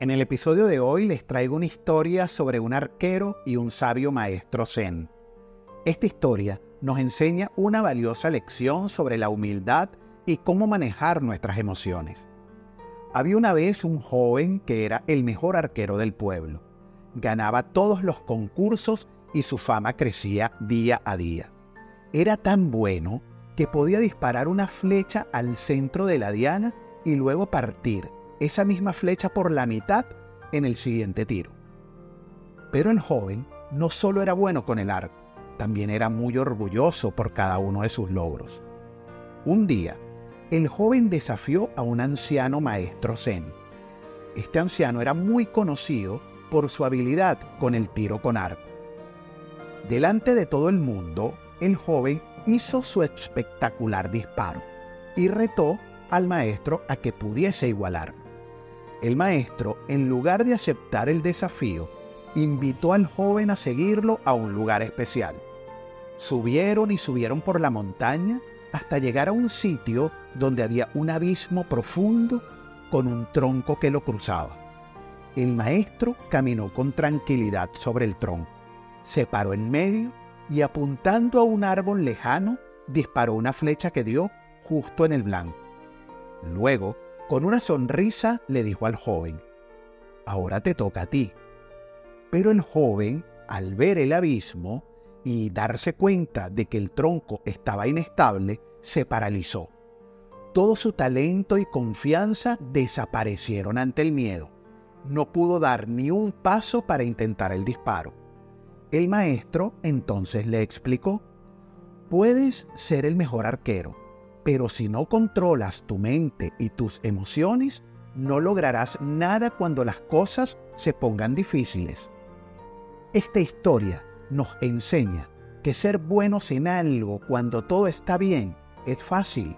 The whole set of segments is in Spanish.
En el episodio de hoy les traigo una historia sobre un arquero y un sabio maestro zen. Esta historia nos enseña una valiosa lección sobre la humildad y cómo manejar nuestras emociones. Había una vez un joven que era el mejor arquero del pueblo. Ganaba todos los concursos y su fama crecía día a día. Era tan bueno que podía disparar una flecha al centro de la diana y luego partir esa misma flecha por la mitad en el siguiente tiro. Pero el joven no solo era bueno con el arco, también era muy orgulloso por cada uno de sus logros. Un día, el joven desafió a un anciano maestro zen. Este anciano era muy conocido por su habilidad con el tiro con arco. Delante de todo el mundo, el joven hizo su espectacular disparo y retó al maestro a que pudiese igualar. El maestro, en lugar de aceptar el desafío, invitó al joven a seguirlo a un lugar especial. Subieron y subieron por la montaña hasta llegar a un sitio donde había un abismo profundo con un tronco que lo cruzaba. El maestro caminó con tranquilidad sobre el tronco, se paró en medio y apuntando a un árbol lejano, disparó una flecha que dio justo en el blanco. Luego, con una sonrisa, le dijo al joven, Ahora te toca a ti. Pero el joven, al ver el abismo y darse cuenta de que el tronco estaba inestable, se paralizó. Todo su talento y confianza desaparecieron ante el miedo. No pudo dar ni un paso para intentar el disparo. El maestro entonces le explicó, puedes ser el mejor arquero, pero si no controlas tu mente y tus emociones, no lograrás nada cuando las cosas se pongan difíciles. Esta historia nos enseña que ser buenos en algo cuando todo está bien es fácil,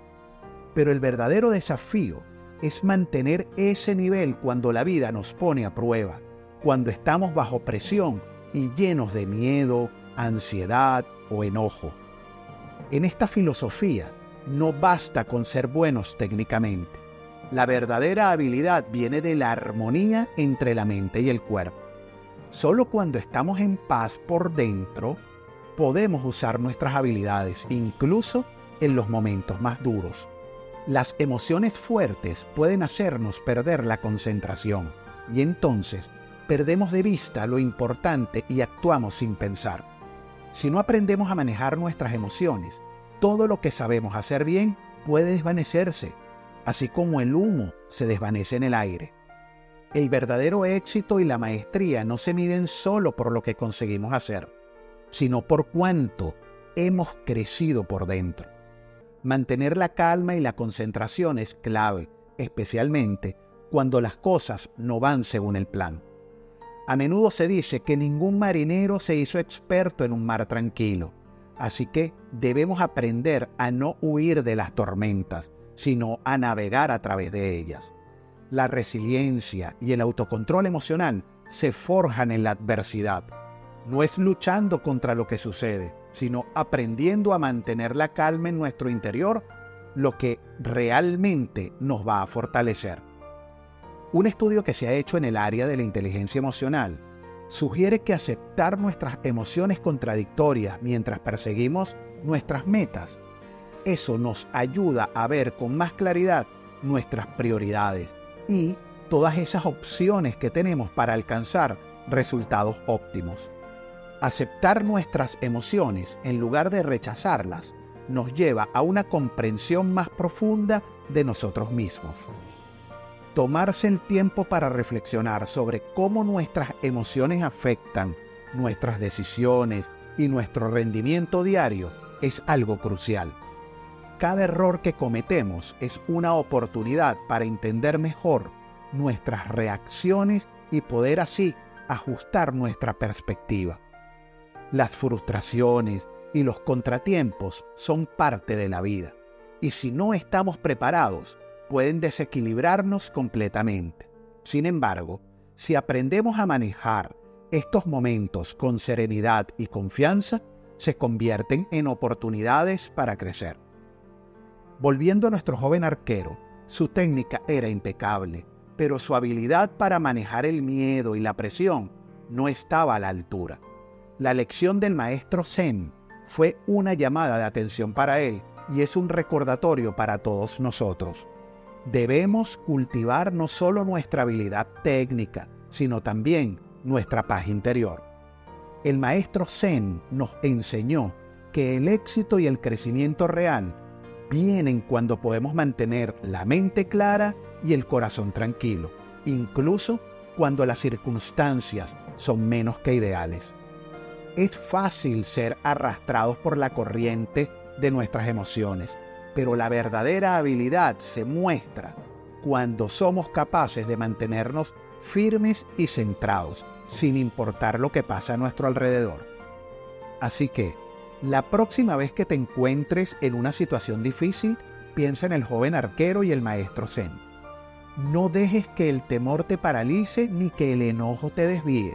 pero el verdadero desafío es mantener ese nivel cuando la vida nos pone a prueba, cuando estamos bajo presión y llenos de miedo, ansiedad o enojo. En esta filosofía, no basta con ser buenos técnicamente. La verdadera habilidad viene de la armonía entre la mente y el cuerpo. Solo cuando estamos en paz por dentro, podemos usar nuestras habilidades, incluso en los momentos más duros. Las emociones fuertes pueden hacernos perder la concentración y entonces perdemos de vista lo importante y actuamos sin pensar. Si no aprendemos a manejar nuestras emociones, todo lo que sabemos hacer bien puede desvanecerse, así como el humo se desvanece en el aire. El verdadero éxito y la maestría no se miden solo por lo que conseguimos hacer, sino por cuánto hemos crecido por dentro. Mantener la calma y la concentración es clave, especialmente cuando las cosas no van según el plan. A menudo se dice que ningún marinero se hizo experto en un mar tranquilo Así que debemos aprender a no huir de las tormentas, sino a navegar a través de ellas. La resiliencia y el autocontrol emocional se forjan en la adversidad. No es luchando contra lo que sucede, sino aprendiendo a mantener la calma en nuestro interior, lo que realmente nos va a fortalecer. Un estudio que se ha hecho en el área de la inteligencia emocional sugiere que aceptar nuestras emociones contradictorias mientras perseguimos nuestras metas, eso nos ayuda a ver con más claridad nuestras prioridades y todas esas opciones que tenemos para alcanzar resultados óptimos. Aceptar nuestras emociones en lugar de rechazarlas nos lleva a una comprensión más profunda de nosotros mismos tomarse el tiempo para reflexionar sobre cómo nuestras emociones afectan nuestras decisiones y nuestro rendimiento diario es algo crucial. Cada error que cometemos es una oportunidad para entender mejor nuestras reacciones y poder así ajustar nuestra perspectiva. Las frustraciones y los contratiempos son parte de la vida y si no estamos preparados, pueden desequilibrarnos completamente. Sin embargo, si aprendemos a manejar estos momentos con serenidad y confianza, se convierten en oportunidades para crecer. Volviendo a nuestro joven arquero, su técnica era impecable, pero su habilidad para manejar el miedo y la presión no estaba a la altura. La lección del maestro Zen fue una llamada de atención para él y es un recordatorio para todos nosotros. Debemos cultivar no solo nuestra habilidad técnica, sino también nuestra paz interior. El maestro Zen nos enseñó que el éxito y el crecimiento real vienen cuando podemos mantener la mente clara y el corazón tranquilo, incluso cuando las circunstancias son menos que ideales. Es fácil ser arrastrados por la corriente de nuestras emociones, pero la verdadera habilidad se muestra cuando somos capaces de mantenernos firmes y centrados, sin importar lo que pasa a nuestro alrededor. Así que, la próxima vez que te encuentres en una situación difícil, piensa en el joven arquero y el maestro Zen. No dejes que el temor te paralice ni que el enojo te desvíe.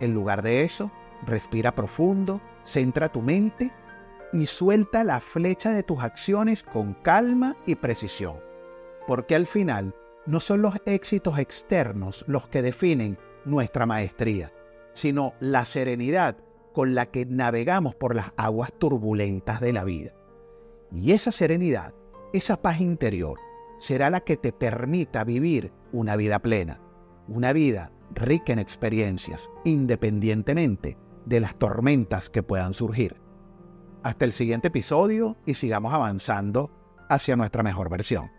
En lugar de eso, respira profundo, centra tu mente y suelta la flecha de tus acciones con calma y precisión. Porque al final no son los éxitos externos los que definen nuestra maestría, sino la serenidad con la que navegamos por las aguas turbulentas de la vida. Y esa serenidad, esa paz interior, será la que te permita vivir una vida plena, una vida rica en experiencias, independientemente de las tormentas que puedan surgir. Hasta el siguiente episodio y sigamos avanzando hacia nuestra mejor versión.